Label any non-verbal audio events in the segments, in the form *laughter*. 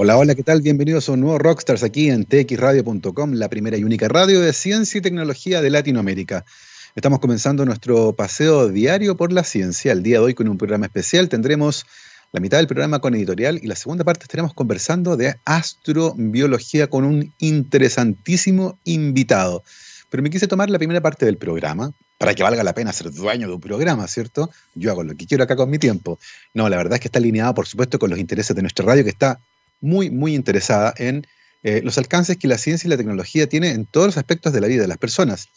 Hola, hola, ¿qué tal? Bienvenidos a un nuevo Rockstars aquí en txradio.com, la primera y única radio de ciencia y tecnología de Latinoamérica. Estamos comenzando nuestro paseo diario por la ciencia. El día de hoy con un programa especial tendremos la mitad del programa con editorial y la segunda parte estaremos conversando de astrobiología con un interesantísimo invitado. Pero me quise tomar la primera parte del programa para que valga la pena ser dueño de un programa, ¿cierto? Yo hago lo que quiero acá con mi tiempo. No, la verdad es que está alineado, por supuesto, con los intereses de nuestra radio, que está muy, muy interesada en eh, los alcances que la ciencia y la tecnología tienen en todos los aspectos de la vida de las personas.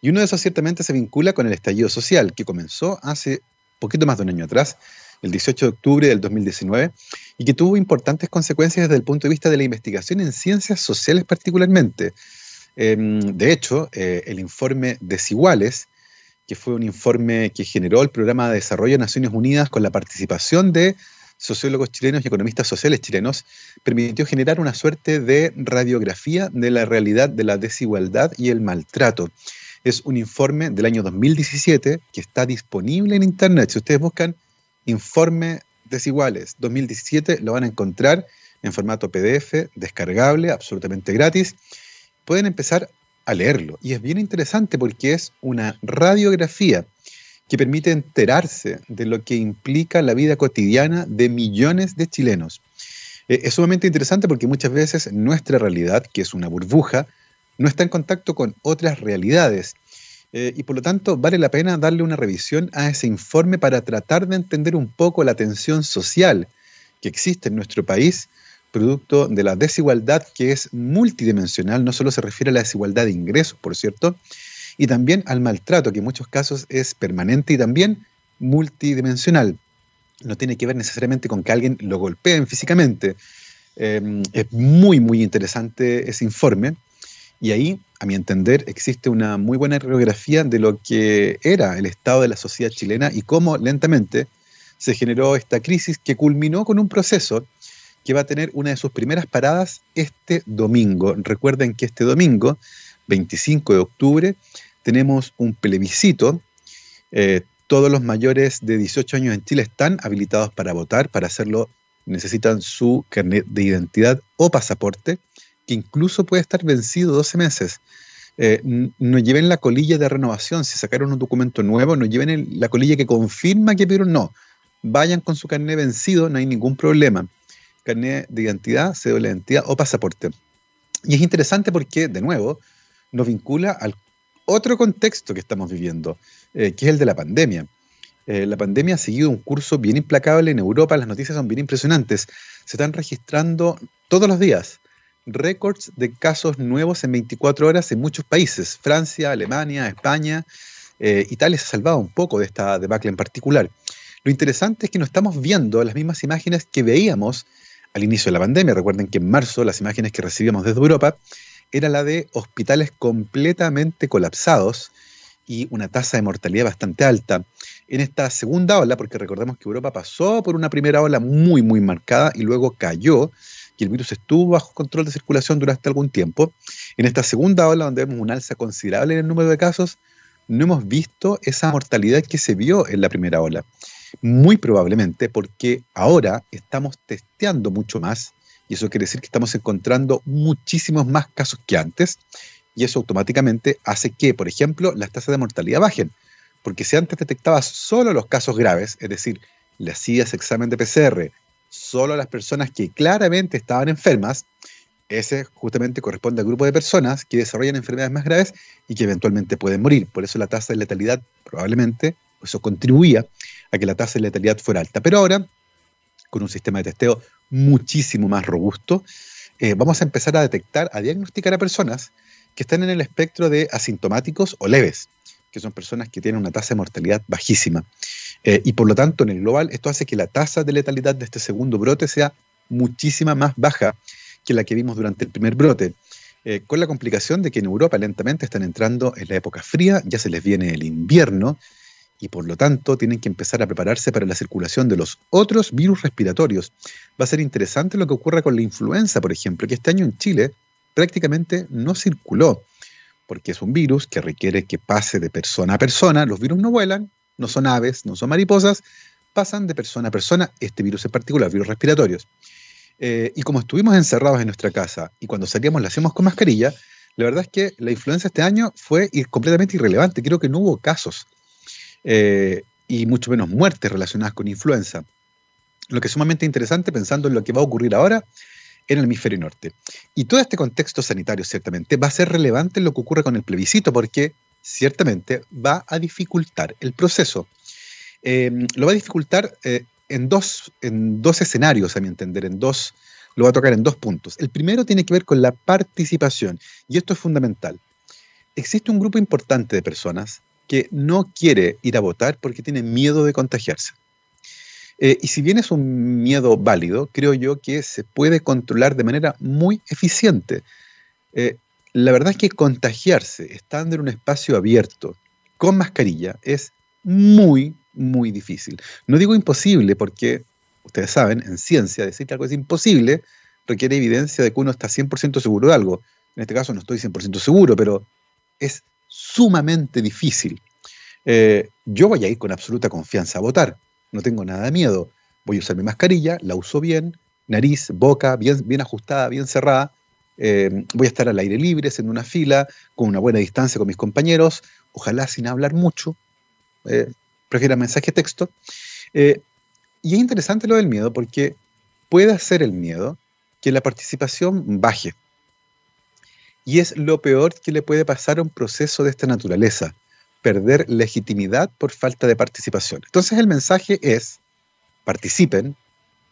Y uno de esos ciertamente se vincula con el estallido social, que comenzó hace poquito más de un año atrás, el 18 de octubre del 2019, y que tuvo importantes consecuencias desde el punto de vista de la investigación en ciencias sociales particularmente. Em, de hecho, eh, el informe Desiguales, que fue un informe que generó el Programa de Desarrollo de Naciones Unidas con la participación de sociólogos chilenos y economistas sociales chilenos, permitió generar una suerte de radiografía de la realidad de la desigualdad y el maltrato. Es un informe del año 2017 que está disponible en Internet. Si ustedes buscan informe desiguales 2017, lo van a encontrar en formato PDF, descargable, absolutamente gratis. Pueden empezar a leerlo. Y es bien interesante porque es una radiografía que permite enterarse de lo que implica la vida cotidiana de millones de chilenos. Eh, es sumamente interesante porque muchas veces nuestra realidad, que es una burbuja, no está en contacto con otras realidades. Eh, y por lo tanto vale la pena darle una revisión a ese informe para tratar de entender un poco la tensión social que existe en nuestro país, producto de la desigualdad que es multidimensional, no solo se refiere a la desigualdad de ingresos, por cierto, y también al maltrato, que en muchos casos es permanente y también multidimensional. No tiene que ver necesariamente con que alguien lo golpeen físicamente. Em, es muy, muy interesante ese informe. Y ahí, a mi entender, existe una muy buena radiografía de lo que era el estado de la sociedad chilena y cómo lentamente se generó esta crisis que culminó con un proceso que va a tener una de sus primeras paradas este domingo. Recuerden que este domingo 25 de octubre, tenemos un plebiscito. Eh, todos los mayores de 18 años en Chile están habilitados para votar. Para hacerlo necesitan su carnet de identidad o pasaporte, que incluso puede estar vencido 12 meses. Eh, no lleven la colilla de renovación. Si sacaron un documento nuevo, no lleven la colilla que confirma que pero no. Vayan con su carnet vencido, no hay ningún problema. Carnet de identidad, cédula de identidad o pasaporte. Y es interesante porque, de nuevo, nos vincula al otro contexto que estamos viviendo, eh, que es el de la pandemia. Eh, la pandemia ha seguido un curso bien implacable en Europa, las noticias son bien impresionantes. Se están registrando todos los días récords de casos nuevos en 24 horas en muchos países, Francia, Alemania, España. Eh, Italia se ha salvado un poco de esta debacle en particular. Lo interesante es que no estamos viendo las mismas imágenes que veíamos al inicio de la pandemia. Recuerden que en marzo las imágenes que recibíamos desde Europa era la de hospitales completamente colapsados y una tasa de mortalidad bastante alta. En esta segunda ola, porque recordemos que Europa pasó por una primera ola muy, muy marcada y luego cayó, y el virus estuvo bajo control de circulación durante algún tiempo. En esta segunda ola, donde vemos un alza considerable en el número de casos, no hemos visto esa mortalidad que se vio en la primera ola. Muy probablemente porque ahora estamos testeando mucho más y eso quiere decir que estamos encontrando muchísimos más casos que antes, y eso automáticamente hace que, por ejemplo, las tasas de mortalidad bajen. Porque si antes detectabas solo los casos graves, es decir, le hacías examen de PCR solo a las personas que claramente estaban enfermas, ese justamente corresponde al grupo de personas que desarrollan enfermedades más graves y que eventualmente pueden morir. Por eso la tasa de letalidad probablemente, eso contribuía a que la tasa de letalidad fuera alta. Pero ahora, con un sistema de testeo muchísimo más robusto, eh, vamos a empezar a detectar, a diagnosticar a personas que están en el espectro de asintomáticos o leves, que son personas que tienen una tasa de mortalidad bajísima. Eh, y por lo tanto, en el global, esto hace que la tasa de letalidad de este segundo brote sea muchísima más baja que la que vimos durante el primer brote. Eh, con la complicación de que en Europa lentamente están entrando en la época fría, ya se les viene el invierno, y por lo tanto tienen que empezar a prepararse para la circulación de los otros virus respiratorios. Va a ser interesante lo que ocurra con la influenza, por ejemplo, que este año en Chile prácticamente no circuló, porque es un virus que requiere que pase de persona a persona. Los virus no vuelan, no son aves, no son mariposas, pasan de persona a persona, este virus en particular, virus respiratorios. Eh, y como estuvimos encerrados en nuestra casa y cuando salíamos la hacíamos con mascarilla, la verdad es que la influenza este año fue completamente irrelevante. Creo que no hubo casos eh, y mucho menos muertes relacionadas con influenza. Lo que es sumamente interesante pensando en lo que va a ocurrir ahora en el hemisferio norte. Y todo este contexto sanitario, ciertamente, va a ser relevante en lo que ocurre con el plebiscito, porque ciertamente va a dificultar el proceso. Eh, lo va a dificultar eh, en, dos, en dos escenarios, a mi entender, en dos, lo va a tocar en dos puntos. El primero tiene que ver con la participación, y esto es fundamental. Existe un grupo importante de personas que no quiere ir a votar porque tiene miedo de contagiarse. Eh, y si bien es un miedo válido, creo yo que se puede controlar de manera muy eficiente. Eh, la verdad es que contagiarse estando en un espacio abierto con mascarilla es muy, muy difícil. No digo imposible porque, ustedes saben, en ciencia decir que algo es imposible requiere evidencia de que uno está 100% seguro de algo. En este caso no estoy 100% seguro, pero es sumamente difícil. Eh, yo voy a ir con absoluta confianza a votar no tengo nada de miedo. Voy a usar mi mascarilla, la uso bien, nariz, boca, bien, ajustada, bien cerrada. Eh, voy a estar al aire libre, en una fila, con una buena distancia con mis compañeros, ojalá sin hablar mucho, eh, prefiera mensaje texto. Eh, y es interesante lo del miedo porque puede hacer el miedo que la participación baje. Y es lo peor que le puede pasar a un proceso de esta naturaleza perder legitimidad por falta de participación. Entonces el mensaje es, participen,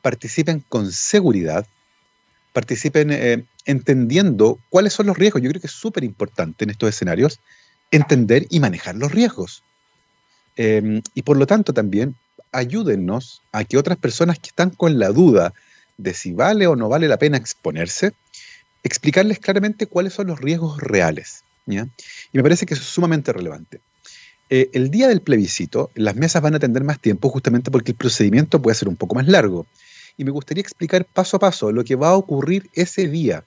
participen con seguridad, participen eh, entendiendo cuáles son los riesgos. Yo creo que es súper importante en estos escenarios entender y manejar los riesgos. Em, y por lo tanto también ayúdennos a que otras personas que están con la duda de si vale o no vale la pena exponerse, explicarles claramente cuáles son los riesgos reales. Y me parece que es sumamente relevante. Eh, el día del plebiscito, las mesas van a tener más tiempo justamente porque el procedimiento puede ser un poco más largo. Y me gustaría explicar paso a paso lo que va a ocurrir ese día,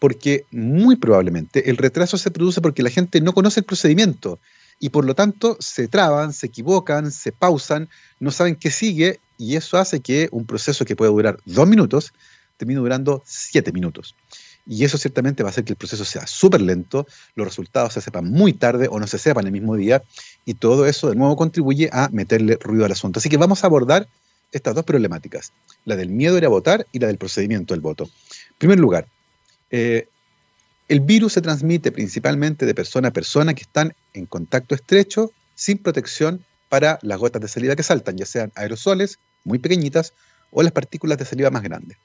porque muy probablemente el retraso se produce porque la gente no conoce el procedimiento y por lo tanto se traban, se equivocan, se pausan, no saben qué sigue y eso hace que un proceso que puede durar dos minutos termine durando siete minutos. Y eso ciertamente va a hacer que el proceso sea súper lento, los resultados se sepan muy tarde o no se sepan el mismo día, y todo eso de nuevo contribuye a meterle ruido al asunto. Así que vamos a abordar estas dos problemáticas, la del miedo a ir a votar y la del procedimiento del voto. En primer lugar, eh, el virus se transmite principalmente de persona a persona que están en contacto estrecho, sin protección para las gotas de saliva que saltan, ya sean aerosoles muy pequeñitas o las partículas de saliva más grandes.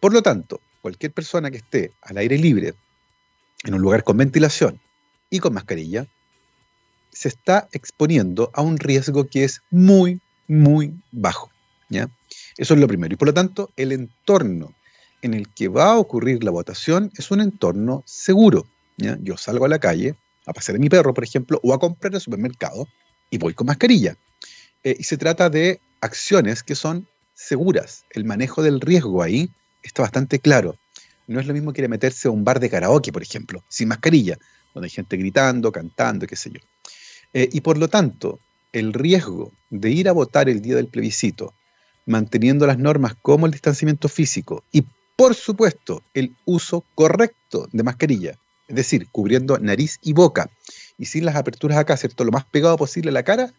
Por lo tanto, cualquier persona que esté al aire libre, en un lugar con ventilación y con mascarilla, se está exponiendo a un riesgo que es muy, muy bajo. ¿ya? Eso es lo primero. Y por lo tanto, el entorno en el que va a ocurrir la votación es un entorno seguro. ¿ya? Yo salgo a la calle a pasear a mi perro, por ejemplo, o a comprar al supermercado y voy con mascarilla. Eh, y se trata de acciones que son seguras. El manejo del riesgo ahí está bastante claro. No es lo mismo que ir a meterse a un bar de karaoke, por ejemplo, sin mascarilla, donde hay gente gritando, cantando, qué sé yo. Eh, y por lo tanto, el riesgo de ir a votar el día del plebiscito, manteniendo las normas como el distanciamiento físico y, por supuesto, el uso correcto de mascarilla, es decir, cubriendo nariz y boca y sin las aperturas acá, ¿cierto? Lo más pegado posible a la cara,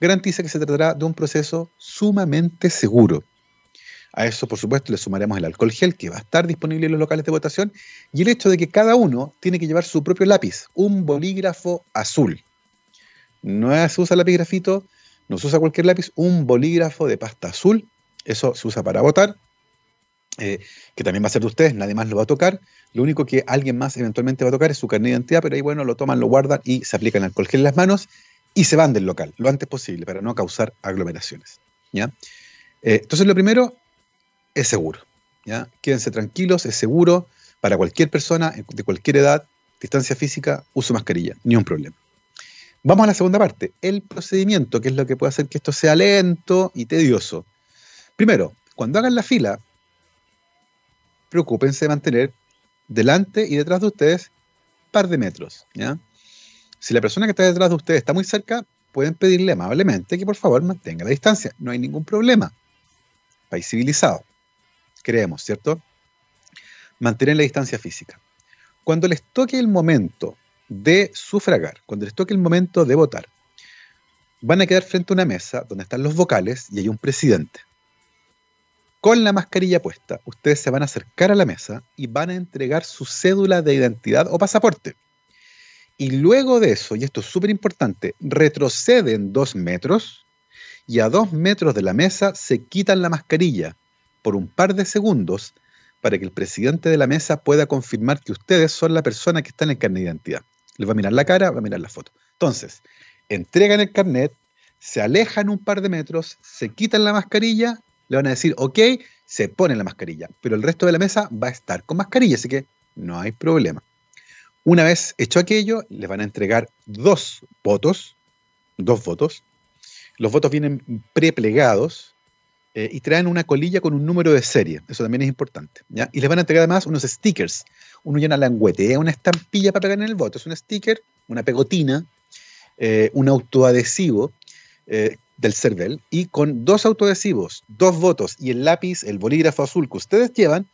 garantiza que se tratará de un proceso sumamente seguro. A eso, por supuesto, le sumaremos el alcohol gel que va a estar disponible en los locales de votación y el hecho de que cada uno tiene que llevar su propio lápiz, un bolígrafo azul. No se usa lápiz grafito, no se usa cualquier lápiz, un bolígrafo de pasta azul. Eso se usa para votar, eh, que también va a ser de ustedes, nadie más lo va a tocar. Lo único que alguien más eventualmente va a tocar es su carnet de identidad, pero ahí, bueno, lo toman, lo guardan y se aplican alcohol gel en las manos y se van del local lo antes posible para no causar aglomeraciones. ¿ya? Eh, entonces, lo primero, es seguro. ¿ya? Quédense tranquilos, es seguro para cualquier persona de cualquier edad, distancia física, uso mascarilla, ni un problema. Vamos a la segunda parte, el procedimiento, que es lo que puede hacer que esto sea lento y tedioso. Primero, cuando hagan la fila, preocúpense de mantener delante y detrás de ustedes par de metros. Si la persona que está detrás de ustedes está muy cerca, pueden pedirle amablemente que por favor mantenga la distancia. No hay ningún problema. País civilizado. Creemos, ¿cierto? Mantener la distancia física. Cuando les toque el momento de sufragar, cuando les toque el momento de votar, van a quedar frente a una mesa donde están los vocales y hay un presidente. Con la mascarilla puesta, ustedes se van a acercar a la mesa y van a entregar su cédula de identidad o pasaporte. Y luego de eso, y esto es súper importante, retroceden dos metros y a dos metros de la mesa se quitan la mascarilla por un par de segundos para que el presidente de la mesa pueda confirmar que ustedes son la persona que está en el carnet de identidad. Les va a mirar la cara, va a mirar la foto. Entonces, entregan el carnet, se alejan un par de metros, se quitan la mascarilla, le van a decir, ok, se ponen la mascarilla, pero el resto de la mesa va a estar con mascarilla, así que no hay problema. Una vez hecho aquello, les van a entregar dos votos, dos votos. Los votos vienen preplegados eh, y traen una colilla con un número de serie. Eso también es importante. Y les van a entregar además unos stickers. Uno llena languete, una estampilla para pegar en el voto. Es un sticker, una pegotina, eh, un autoadhesivo eh, del CERVEL y con dos autoadhesivos, dos votos y el lápiz, el bolígrafo azul que ustedes llevan,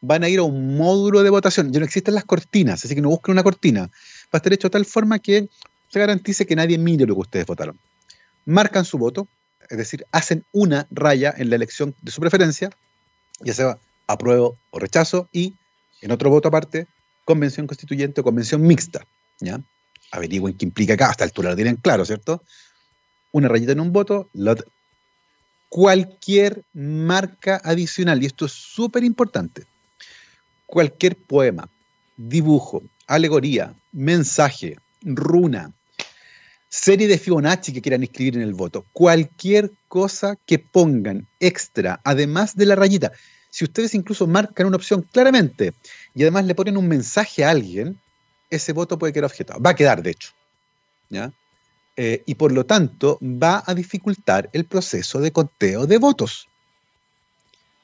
van a ir a un módulo de votación. Ya no existen las cortinas, así que no busquen una cortina. Va a estar hecho de tal forma que se garantice que nadie mire lo que ustedes votaron. Marcan su voto, es decir, hacen una raya en la elección de su preferencia, ya sea apruebo o rechazo, y en otro voto aparte, convención constituyente o convención mixta. ¿ya? Averigüen qué implica acá, hasta altura lo tienen claro, ¿cierto? Una rayita en un voto, cualquier marca adicional, y esto es súper importante, cualquier poema, dibujo, alegoría, mensaje, runa, serie de Fibonacci que quieran escribir en el voto, cualquier cosa que pongan extra, además de la rayita. Si ustedes incluso marcan una opción claramente y además le ponen un mensaje a alguien, ese voto puede quedar objetado. Va a quedar, de hecho. Eh, y por lo tanto va a dificultar el proceso de conteo de votos.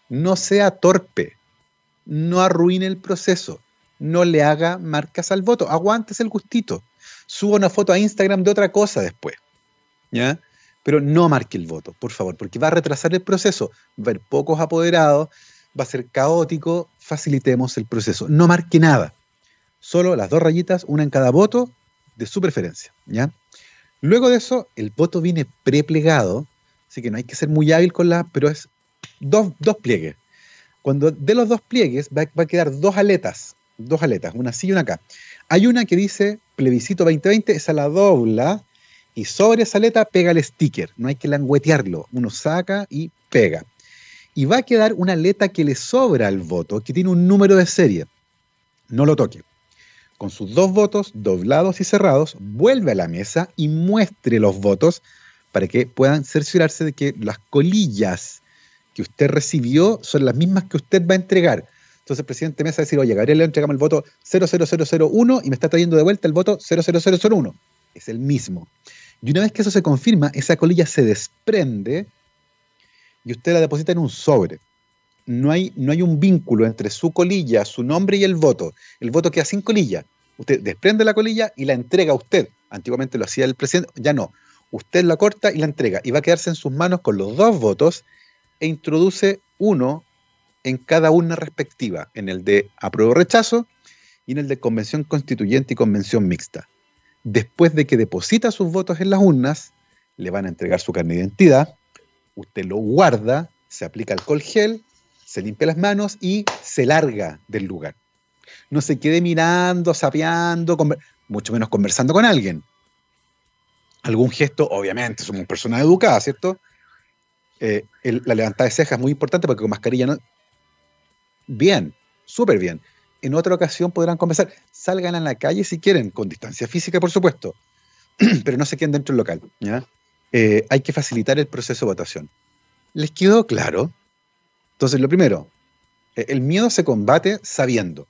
No sea torpe, no arruine el proceso, no le haga marcas al voto, aguántese el gustito suba una foto a Instagram de otra cosa después. ¿Ya? Pero no marque el voto, por favor, porque va a retrasar el proceso, va a haber pocos apoderados, va a ser caótico, facilitemos el proceso. No marque nada, solo las dos rayitas, una en cada voto de su preferencia. ¿ya? Luego de eso, el voto viene preplegado, así que no hay que ser muy hábil con la, pero es dos, dos pliegues. Cuando de los dos pliegues va, a quedar dos aletas, dos aletas, una así y una acá. Hay una que dice plebiscito 2020, esa la dobla y sobre esa aleta pega el sticker. No hay que languetearlo. Uno saca y pega. Y va a quedar una aleta que le sobra al voto, que tiene un número de serie. No lo toque. Con sus dos votos doblados y cerrados, vuelve a la mesa y muestre los votos para que puedan cerciorarse de que las colillas que usted recibió son las mismas que usted va a entregar. Entonces el presidente Mesa va a decir, oye, Gabriel le entregamos el voto 00001 y me está trayendo de vuelta el voto 00001. Es el mismo. Y una vez que eso se confirma, esa colilla se desprende y usted la deposita en un sobre. No hay, no hay un vínculo entre su colilla, su nombre y el voto. El voto queda sin colilla. Usted desprende la colilla y la entrega a usted. Antiguamente lo hacía el presidente, ya no. Usted la corta y la entrega y va a quedarse en sus manos con los dos votos e introduce uno en cada urna respectiva, en el de apruebo rechazo y en el de convención constituyente y convención mixta. Después de que deposita sus votos en las urnas, le van a entregar su carne de identidad, usted lo guarda, se aplica alcohol gel, se limpia las manos y se larga del lugar. No se quede mirando, sapeando, mucho menos conversando con alguien. Algún gesto, obviamente, somos personas educadas, ¿cierto? Eh, la levantada de cejas es muy importante porque con mascarilla no, bien, súper bien. En otra ocasión podrán conversar. Salgan a la calle si quieren, con distancia física, por supuesto, *clears throat* pero no se queden dentro del local. ¿ya? Eh, hay que facilitar el proceso de votación. ¿Les quedó claro? Entonces, lo primero, eh, el miedo se combate sabiendo.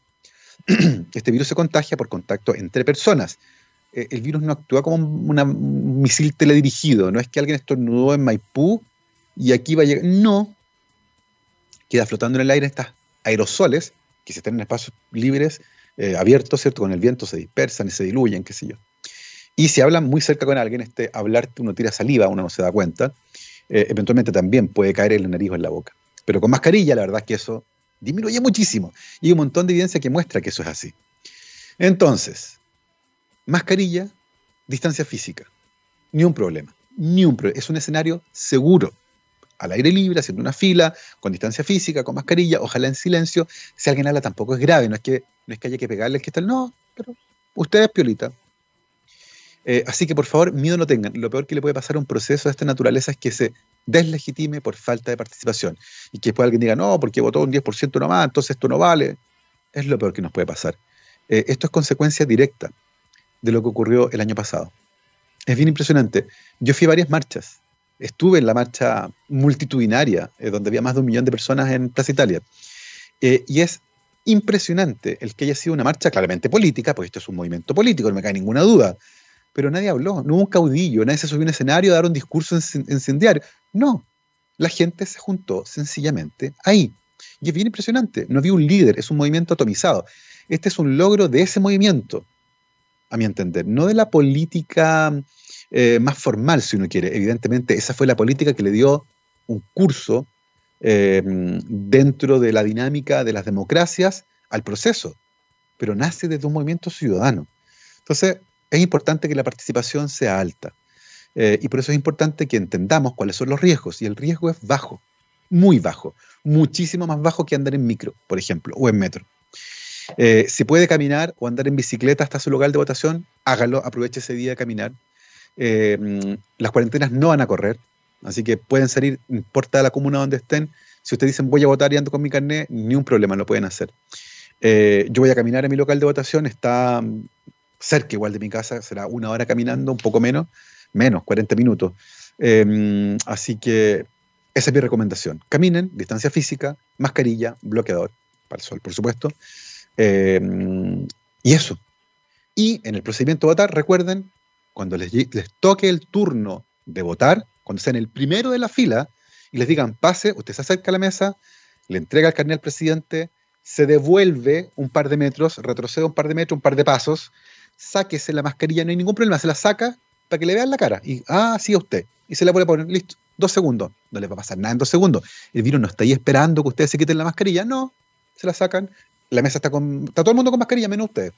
*clears throat* Este virus se contagia por contacto entre personas. Eh, el virus no actúa como un misil teledirigido. No es que alguien estornudó en Maipú y aquí va a llegar. No. Queda flotando en el aire estas aerosoles que si están en espacios libres, eh, abiertos, ¿cierto? Con el viento se dispersan y se diluyen, qué sé yo. Y si hablan muy cerca con alguien, este hablarte uno tira saliva, uno no se da cuenta, eh, eventualmente también puede caer en la nariz o en la boca. Pero con mascarilla, la verdad es que eso disminuye muchísimo. Y hay un montón de evidencia que muestra que eso es así. Entonces, mascarilla, distancia física, ni un problema, ni un problema. Es un escenario seguro, al aire libre, haciendo una fila, con distancia física, con mascarilla, ojalá en silencio. Si alguien habla tampoco es grave, no es que, no es que haya que pegarle el que está, no, pero ustedes piolita. Eh, así que por favor, miedo no tengan. Lo peor que le puede pasar a un proceso de esta naturaleza es que se deslegitime por falta de participación. Y que después alguien diga, no, porque votó un 10% nomás, entonces esto no vale. Es lo peor que nos puede pasar. Eh, esto es consecuencia directa de lo que ocurrió el año pasado. Es bien impresionante. Yo fui a varias marchas. Estuve en la marcha multitudinaria, eh, donde había más de un millón de personas en Plaza Italia. y es impresionante el que haya sido una marcha claramente política, porque esto es un movimiento político, no me cae ninguna duda pero nadie habló, no hubo un caudillo, nadie se subió a un escenario a dar un discurso incendiario. No, la gente se juntó sencillamente ahí. Y es bien impresionante, no había un líder, es un movimiento atomizado. Este es un logro de ese movimiento, a mi entender, no de la política eh, más formal, si uno quiere. Evidentemente, esa fue la política que le dio un curso eh, dentro de la dinámica de las democracias al proceso, pero nace desde un movimiento ciudadano. Entonces, es importante que la participación sea alta. Eh, y por eso es importante que entendamos cuáles son los riesgos. Y el riesgo es bajo, muy bajo, muchísimo más bajo que andar en micro, por ejemplo, o en metro. Si puede caminar o andar en bicicleta hasta su lugar de votación, hágalo, aproveche ese día de caminar. Eh, las cuarentenas no van a correr, así que pueden salir, importa la comuna donde estén. Si ustedes dicen voy a votar y ando con mi carnet, ni un problema, lo pueden hacer. yo voy a caminar a mi local de votación, está cerca igual de mi casa, será una hora caminando, un poco menos, menos, 40 minutos. Em, así que esa es mi recomendación. Caminen, distancia física, mascarilla, bloqueador, para el sol, por supuesto. Em, y eso. Y en el procedimiento de votar, recuerden, cuando les, toque el turno de votar, cuando sean el primero de la fila, y les digan, pase, usted se acerca a la mesa, le entrega el carnet al presidente, se devuelve un par de metros, retrocede un par de metros, un par de pasos, sáquese la mascarilla, no hay ningún problema, se la saca para que le vean la cara. Y, ah, sí, a usted. Y se la puede poner, listo, dos segundos. No le va a pasar nada en dos segundos. El virus no está ahí esperando que ustedes se quiten la mascarilla, no, se la sacan. La mesa está con, está todo el mundo con mascarilla, menos ustedes.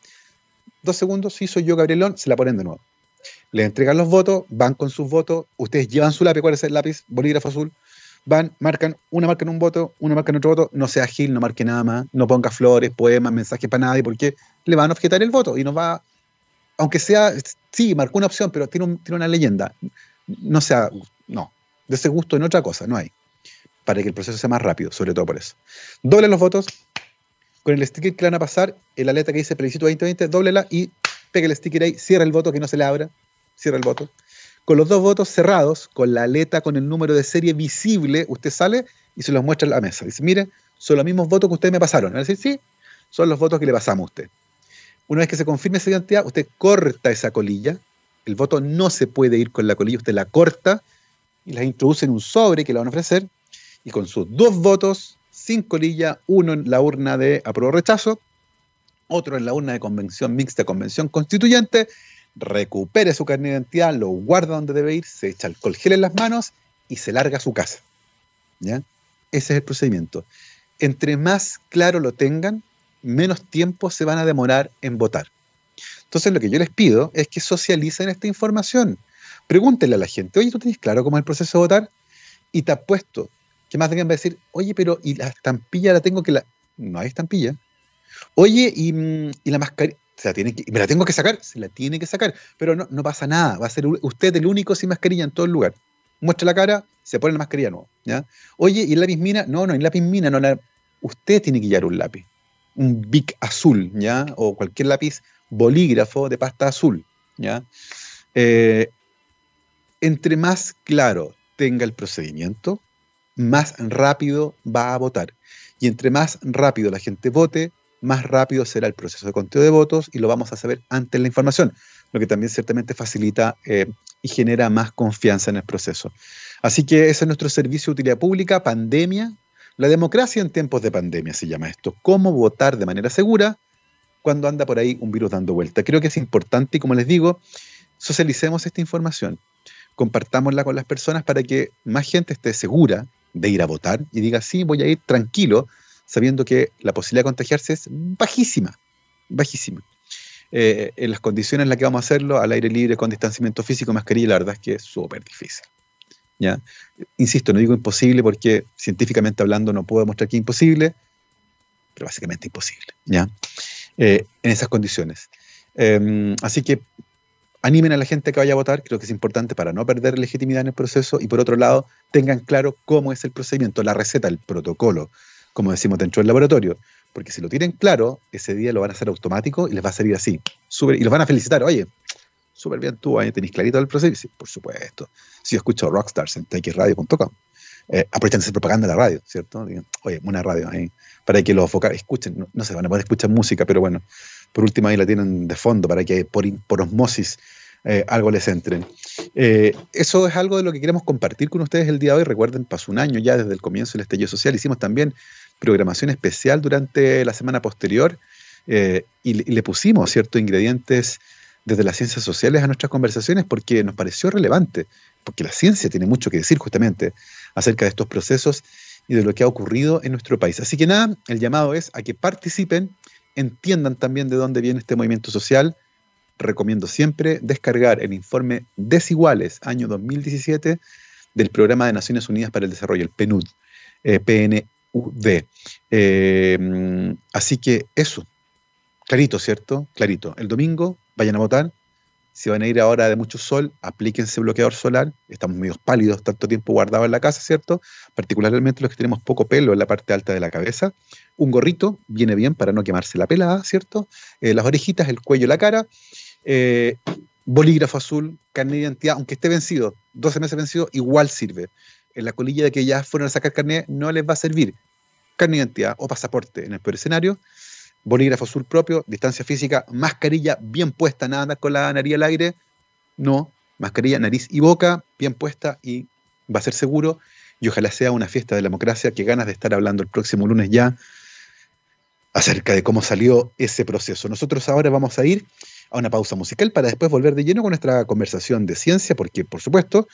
Dos segundos, sí, soy yo, Gabrielón, se la ponen de nuevo. Le entregan los votos, van con sus votos, ustedes llevan su lápiz, ¿cuál es el lápiz? Bolígrafo azul. Van, marcan, una marca en un voto, una marca en otro voto, no sea ágil, no marque nada más, no ponga flores, poemas, mensajes para nadie, porque le van a objetar el voto y nos va aunque sea, sí, marcó una opción, pero tiene, tiene una leyenda. No sea, no, de ese gusto en otra cosa, no hay. Para que el proceso sea más rápido, sobre todo por eso. Doble los votos, con el sticker que le van a pasar, el aleta que dice plebiscito 2020, dóblela y pegue el sticker ahí, cierra el voto, que no se le abra, cierra el voto. Con los dos votos cerrados, con la aleta con el número de serie visible, usted sale y se los muestra en la mesa. Dice, mire, son los mismos votos que ustedes me pasaron. Decir, sí, son los votos que le pasamos a usted. Una vez que se confirme esa identidad, usted corta esa colilla. El voto no se puede ir con la colilla, usted la corta y la introduce en un sobre que le van a ofrecer. Y con sus dos votos, sin colilla, uno en la urna de apruebo rechazo, otro en la urna de convención mixta, convención constituyente, recupere su carnet de identidad, lo guarda donde debe ir, se echa alcohol gel en las manos y se larga a su casa. ¿Ya? Ese es el procedimiento. Entre más claro lo tengan, menos tiempo se van a demorar en votar. Entonces lo que yo les pido es que socialicen esta información. Pregúntenle a la gente, oye, ¿tú tienes claro cómo es el proceso de votar? Y te apuesto que más de alguien va a decir, oye, pero ¿y la estampilla la tengo que la... No hay estampilla. Oye, y, mm, la mascarilla... O tiene que, me la tengo que sacar, se la tiene que sacar, pero no, no pasa nada, va a ser usted el único sin mascarilla en todo el lugar. Muestra la cara, se pone la mascarilla nueva. ¿ya? Oye, ¿y el lápiz mina? No, no, el lápiz mina, no, usted tiene que llevar un lápiz un Bic azul, ¿ya? O cualquier lápiz bolígrafo de pasta azul, ¿ya? Eh, entre más claro tenga el procedimiento, más rápido va a votar. Y entre más rápido la gente vote, más rápido será el proceso de conteo de votos y lo vamos a saber antes de la información, lo que también ciertamente facilita eh, y genera más confianza en el proceso. Así que ese es nuestro servicio de utilidad pública, pandemia, la democracia en tiempos de pandemia se llama esto. ¿Cómo votar de manera segura cuando anda por ahí un virus dando vuelta? Creo que es importante y como les digo, socialicemos esta información, compartámosla con las personas para que más gente esté segura de ir a votar y diga, sí, voy a ir tranquilo, sabiendo que la posibilidad de contagiarse es bajísima, bajísima. Eh, en las condiciones en las que vamos a hacerlo, al aire libre, con distanciamiento físico, mascarilla, la verdad es que es súper difícil. ¿ya? Insisto, no digo imposible porque científicamente hablando no puedo demostrar que es imposible, pero básicamente imposible, ¿ya? Eh, en esas condiciones. Em, así que animen a la gente que vaya a votar, creo que es importante para no perder legitimidad en el proceso y por otro lado, tengan claro cómo es el procedimiento, la receta, el protocolo, como decimos dentro del laboratorio. Porque si lo tienen claro, ese día lo van a hacer automático y les va a salir así. y los van a felicitar. Oye, súper bien tú, ahí tenéis clarito el proceso. Sí, por supuesto. Si yo escucho Rockstars en txradio.com, eh, aprovechan de propaganda de la radio, ¿cierto? Oye, una radio ahí, para que los focales escuchen. No, no, se van a poder escuchar música, pero bueno, por último ahí la tienen de fondo para que por, osmosis eh, algo les entre. Eh, eso es algo de lo que queremos compartir con ustedes el día de hoy. Recuerden, pasó un año ya desde el comienzo del estallido social. Hicimos también programación especial durante la semana posterior eh, y, le pusimos ciertos ingredientes desde las ciencias sociales a nuestras conversaciones porque nos pareció relevante, porque la ciencia tiene mucho que decir justamente acerca de estos procesos y de lo que ha ocurrido en nuestro país. Así que nada, el llamado es a que participen, entiendan también de dónde viene este movimiento social. Recomiendo siempre descargar el informe Desiguales, año 2017, del Programa de Naciones Unidas para el Desarrollo, el PNUD, eh, UD. Eh, así que eso, clarito, ¿cierto? Clarito. El domingo vayan a votar. Si van a ir ahora de mucho sol, aplíquense bloqueador solar. Estamos medio pálidos, tanto tiempo guardados en la casa, ¿cierto? Particularmente los que tenemos poco pelo en la parte alta de la cabeza. Un gorrito viene bien para no quemarse la pelada, ¿cierto? Eh, las orejitas, el cuello, la cara. Eh, bolígrafo azul, carnet de identidad, aunque esté vencido, 12 meses vencido, igual sirve en la colilla de que ya fueron a sacar carnet no les va a servir. Carnet de identidad o pasaporte en el peor escenario, bolígrafo azul propio, distancia física, mascarilla bien puesta, nada con la nariz al aire, no, mascarilla, nariz y boca bien puesta y va a ser seguro y ojalá sea una fiesta de la democracia, que ganas de estar hablando el próximo lunes ya acerca de cómo salió ese proceso. Nosotros ahora vamos a ir a una pausa musical para después volver de lleno con nuestra conversación de ciencia, porque por supuesto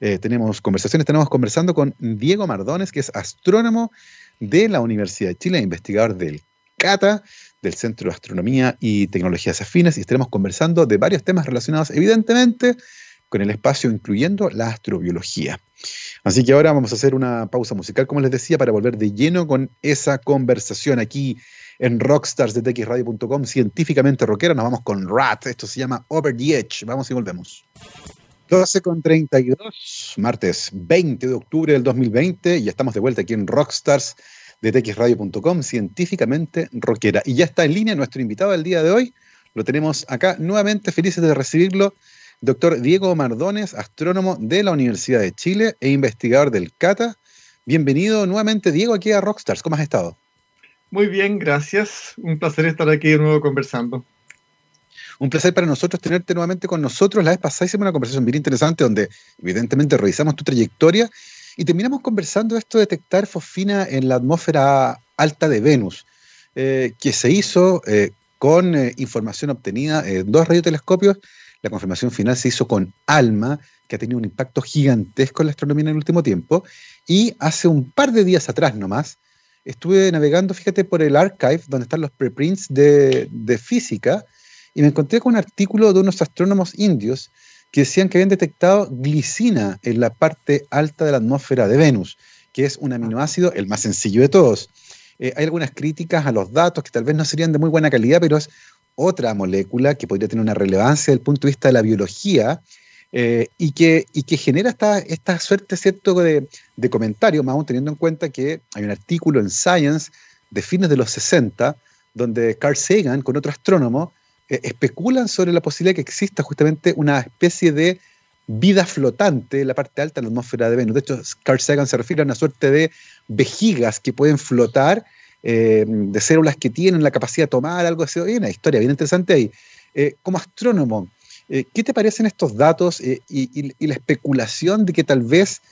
eh, tenemos conversaciones, tenemos conversando con Diego Mardones, que es astrónomo de la Universidad de Chile, investigador del CATA, del Centro de Astronomía y Tecnologías Afines, y estaremos conversando de varios temas relacionados, evidentemente, con el espacio, incluyendo la astrobiología. Así que ahora vamos a hacer una pausa musical, como les decía, para volver de lleno con esa conversación aquí en Rockstars de txradio.com, científicamente rockera. Nos vamos con Rat, esto se llama Over the Edge. Vamos y volvemos. 12 con 32, martes 20 de octubre del 2020, y estamos de vuelta aquí en Rockstars de txradio.com, científicamente rockera. Y ya está en línea nuestro invitado del día de hoy. Lo tenemos acá nuevamente, felices de recibirlo. Doctor Diego Mardones, astrónomo de la Universidad de Chile e investigador del CATA. Bienvenido nuevamente, Diego, aquí a Rockstars. ¿Cómo has estado? Muy bien, gracias. Un placer estar aquí de nuevo conversando. Un placer para nosotros tenerte nuevamente con nosotros. La vez pasada hicimos una conversación bien interesante donde evidentemente revisamos tu trayectoria y terminamos conversando esto de detectar fosfina en la atmósfera alta de Venus, eh, que se hizo eh, con eh, información obtenida en dos radiotelescopios. La confirmación final se hizo con ALMA, que ha tenido un impacto gigantesco en la astronomía en el último tiempo. Y hace un par de días atrás nomás, estuve navegando, fíjate, por el archive, donde están los preprints de, de física, y me encontré con un artículo de unos astrónomos indios que decían que habían detectado glicina en la parte alta de la atmósfera de Venus, que es un aminoácido el más sencillo de todos. Eh, hay algunas críticas a los datos que tal vez no serían de muy buena calidad, pero es otra molécula que podría tener una relevancia desde el punto de vista de la biología eh, y, que, y que genera esta, esta suerte cierto de, de comentario, más aún teniendo en cuenta que hay un artículo en Science de fines de los 60 donde Carl Sagan, con otro astrónomo, eh, especulan sobre la posibilidad que exista justamente una especie de vida flotante en la parte alta de la atmósfera de Venus. De hecho, Carl Sagan se refiere a una suerte de vejigas que pueden flotar, eh, de células que tienen la capacidad de tomar algo así. Hay una historia bien interesante ahí. Eh, como astrónomo, ¿qué te parecen estos datos y, la especulación de que tal vez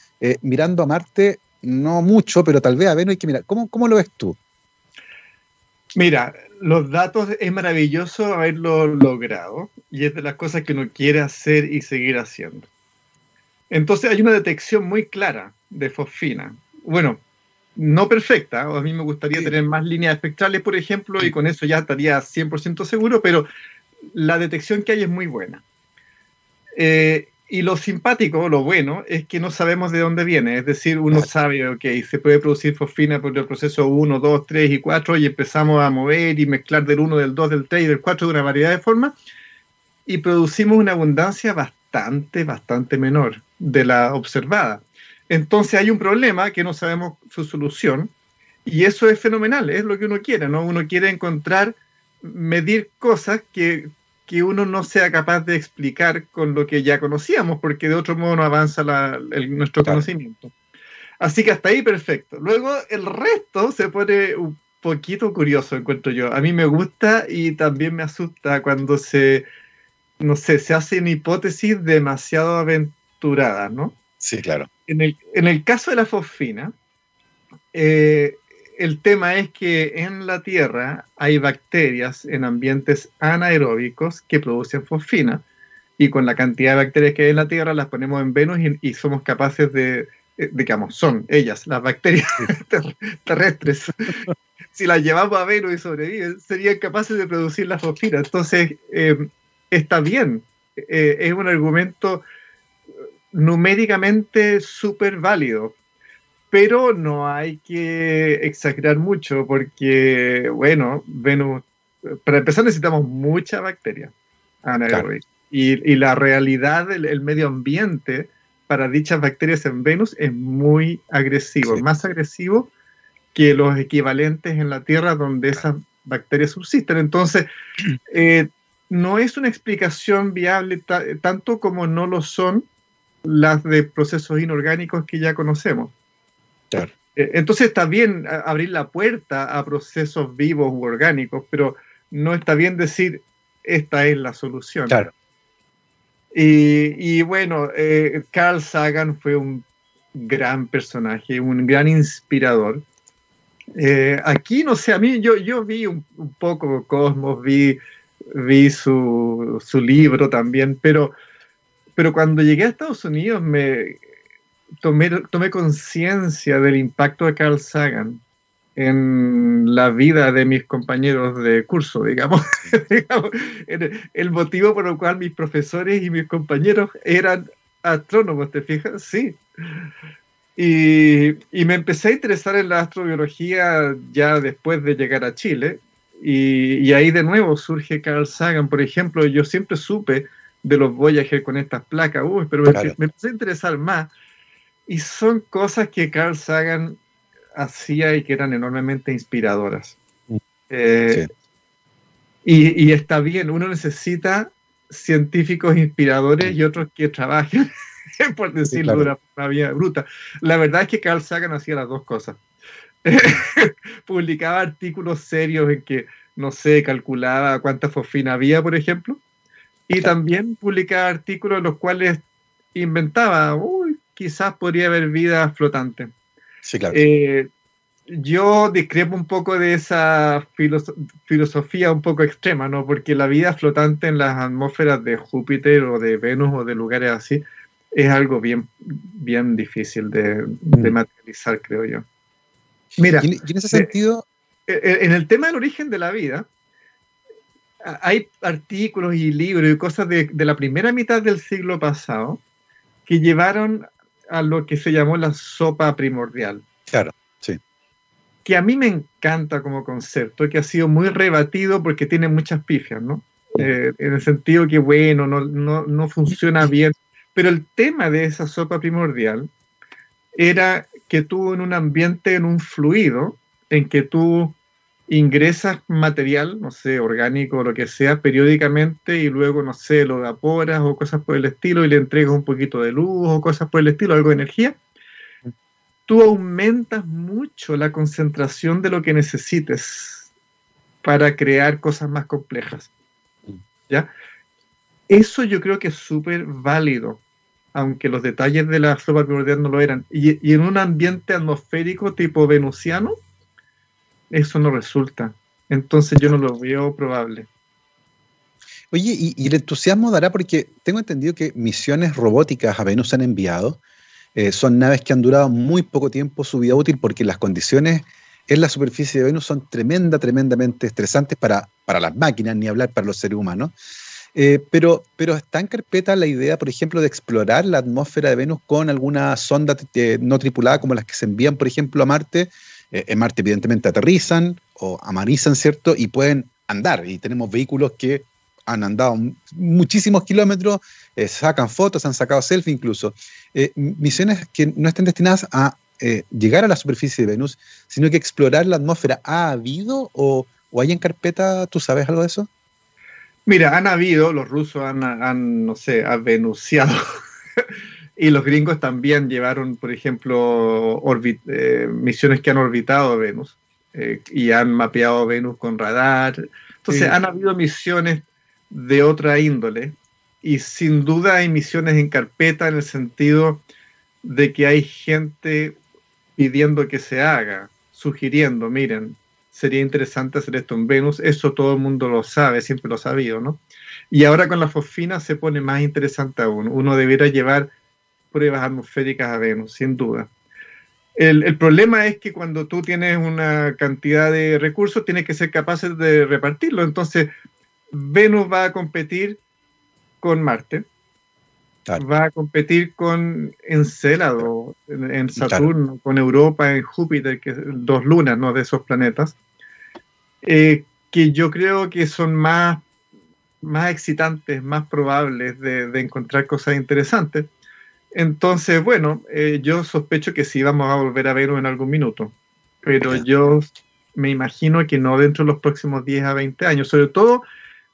mirando a Marte, no mucho, pero tal vez a Venus hay que mirar? ¿Cómo, cómo lo ves tú? Mira, los datos es maravilloso haberlo logrado y es de las cosas que uno quiere hacer y seguir haciendo. Entonces hay una detección muy clara de fosfina. Bueno, no perfecta, a mí me gustaría tener más líneas espectrales, por ejemplo, y con eso ya estaría 100% seguro, pero la detección que hay es muy buena. Eh, y lo simpático, lo bueno, es que no sabemos de dónde viene. Es decir, uno sabe, ok, se puede producir fosfina por el proceso 1, 2, 3 y 4 y empezamos a mover y mezclar del 1, del 2, del 3 y del 4 de una variedad de formas y producimos una abundancia bastante, bastante menor de la observada. Entonces hay un problema que no sabemos su solución y eso es fenomenal, es lo que uno quiere, ¿no? Uno quiere encontrar, medir cosas que que uno no sea capaz de explicar con lo que ya conocíamos, porque de otro modo no avanza nuestro conocimiento. Así que hasta ahí perfecto. Luego el resto se pone un poquito curioso, encuentro yo. A mí me gusta y también me asusta cuando se, no sé, se hacen hipótesis demasiado aventuradas, ¿no? Sí, claro. En el, en el caso de la fosfina, eh, el tema es que en la Tierra hay bacterias en ambientes anaeróbicos que producen fosfina y con la cantidad de bacterias que hay en la Tierra las ponemos en Venus y, somos capaces de, eh, digamos, son ellas, las bacterias *laughs* terrestres. *laughs* si las llevamos a Venus y sobreviven, serían capaces de producir la fosfina. Entonces, eh, está bien, eh, es un argumento numéricamente súper válido, pero no hay que exagerar mucho porque, bueno, Venus, para empezar necesitamos mucha bacteria y, la realidad del medio ambiente para dichas bacterias en Venus es muy agresivo, más agresivo que los equivalentes en la Tierra donde esas bacterias subsisten. Entonces, *clears throat* eh, no es una explicación viable tanto como no lo son las de procesos inorgánicos que ya conocemos. Eh, entonces está bien abrir la puerta a procesos vivos u orgánicos, pero no está bien decir esta es la solución. Claro. Y, bueno, eh, Carl Sagan fue un gran personaje, un gran inspirador. Eh, aquí, no sé, a mí yo, yo vi un, poco Cosmos, vi, vi su, su, libro también, pero, pero cuando llegué a Estados Unidos me, tomé, tomé conciencia del impacto de Carl Sagan en la vida de mis compañeros de curso, digamos. *laughs* el motivo por el cual mis profesores y mis compañeros eran astrónomos, ¿te fijas? Sí. Y, y, me empecé a interesar en la astrobiología ya después de llegar a Chile. Y, y, ahí de nuevo surge Carl Sagan. Por ejemplo, yo siempre supe de los Voyager con estas placas, uy, pero me, me empecé a interesar más y son cosas que Carl Sagan hacía y que eran enormemente inspiradoras. Mm. Eh, y, está bien, uno necesita científicos inspiradores y otros que trabajen, *laughs* por decirlo de una forma bruta. La verdad es que Carl Sagan hacía las dos cosas. *laughs* Publicaba artículos serios en que, no sé, calculaba cuánta fosfina había, por ejemplo, y también publicaba artículos en los cuales inventaba, uy, quizás podría haber vida flotante. Sí, claro. Eh, yo discrepo un poco de esa filosofía un poco extrema, ¿no? Porque la vida flotante en las atmósferas de Júpiter o de Venus o de lugares así es algo bien, bien difícil de, mm. materializar, creo yo. Mira, y en ese sentido... Eh, eh, en el tema del origen de la vida, hay artículos y libros y cosas de, de la primera mitad del siglo pasado que llevaron a lo que se llamó la sopa primordial. Claro, sí. Que a mí me encanta como concepto, que ha sido muy rebatido porque tiene muchas pifias, ¿no? Eh, en el sentido que, bueno, no, no, no funciona bien. Pero el tema de esa sopa primordial era que tú en un ambiente, en un fluido, en que tú ingresas material, no sé, orgánico o lo que sea, periódicamente y luego, no sé, lo evaporas o cosas por el estilo y le entregas un poquito de luz o cosas por el estilo, algo de energía, tú aumentas mucho la concentración de lo que necesites para crear cosas más complejas. ¿Ya? Eso yo creo que es súper válido, aunque los detalles de la sopa primordial no lo eran. Y, y en un ambiente atmosférico tipo venusiano, eso no resulta. Entonces yo no lo veo probable. Oye, y, el entusiasmo dará porque tengo entendido que misiones robóticas a Venus han enviado eh, son naves que han durado muy poco tiempo su vida útil porque las condiciones en la superficie de Venus son tremenda, tremendamente estresantes para, para las máquinas, ni hablar para los seres humanos. Eh, pero, pero está en carpeta la idea, por ejemplo, de explorar la atmósfera de Venus con alguna sonda no tripulada como las que se envían, por ejemplo, a Marte. En Marte, evidentemente, aterrizan o amarizan, ¿cierto? Y pueden andar. Y tenemos vehículos que han andado muchísimos kilómetros, eh, sacan fotos, han sacado selfie incluso. Eh, misiones que no estén destinadas a eh, llegar a la superficie de Venus, sino que explorar la atmósfera. ¿Ha habido o, hay en carpeta, tú sabes algo de eso? Mira, han habido, los rusos han, no sé, venusiado. *laughs* y los gringos también llevaron, por ejemplo, misiones que han orbitado Venus y han mapeado Venus con radar. Entonces, han habido misiones de otra índole y sin duda hay misiones en carpeta en el sentido de que hay gente pidiendo que se haga, sugiriendo, miren, sería interesante hacer esto en Venus, eso todo el mundo lo sabe, siempre lo ha sabido, ¿no? Y ahora con la fosfina se pone más interesante aún, uno debiera llevar pruebas atmosféricas a Venus, sin duda. El, el, problema es que cuando tú tienes una cantidad de recursos, tienes que ser capaces de repartirlo. Entonces, Venus va a competir con Marte, va a competir con Encélado en, Saturno, con Europa en Júpiter, que dos lunas ¿no? de esos planetas, eh, que yo creo que son más, más excitantes, más probables de, encontrar cosas interesantes. Entonces, bueno, eh, yo sospecho que sí vamos a volver a Venus en algún minuto, pero yo me imagino que no dentro de los próximos 10 a 20 años, sobre todo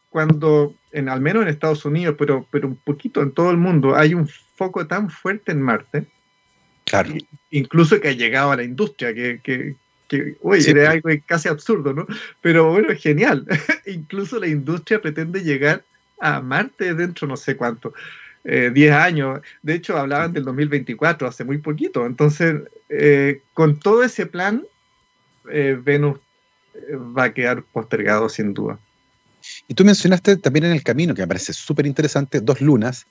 cuando, en, al menos en Estados Unidos, pero, pero un poquito en todo el mundo, hay un foco tan fuerte en Marte, claro. incluso que ha llegado a la industria, que, que, que oye, era algo casi absurdo, ¿no? Pero bueno, genial. *laughs* incluso la industria pretende llegar a Marte dentro no sé cuánto. 10 eh, años. De hecho, hablaban del 2024, hace muy poquito. Entonces, eh, con todo ese plan, eh, Venus va a quedar postergado sin duda. Y tú mencionaste también en el camino, que me parece súper interesante, dos lunas,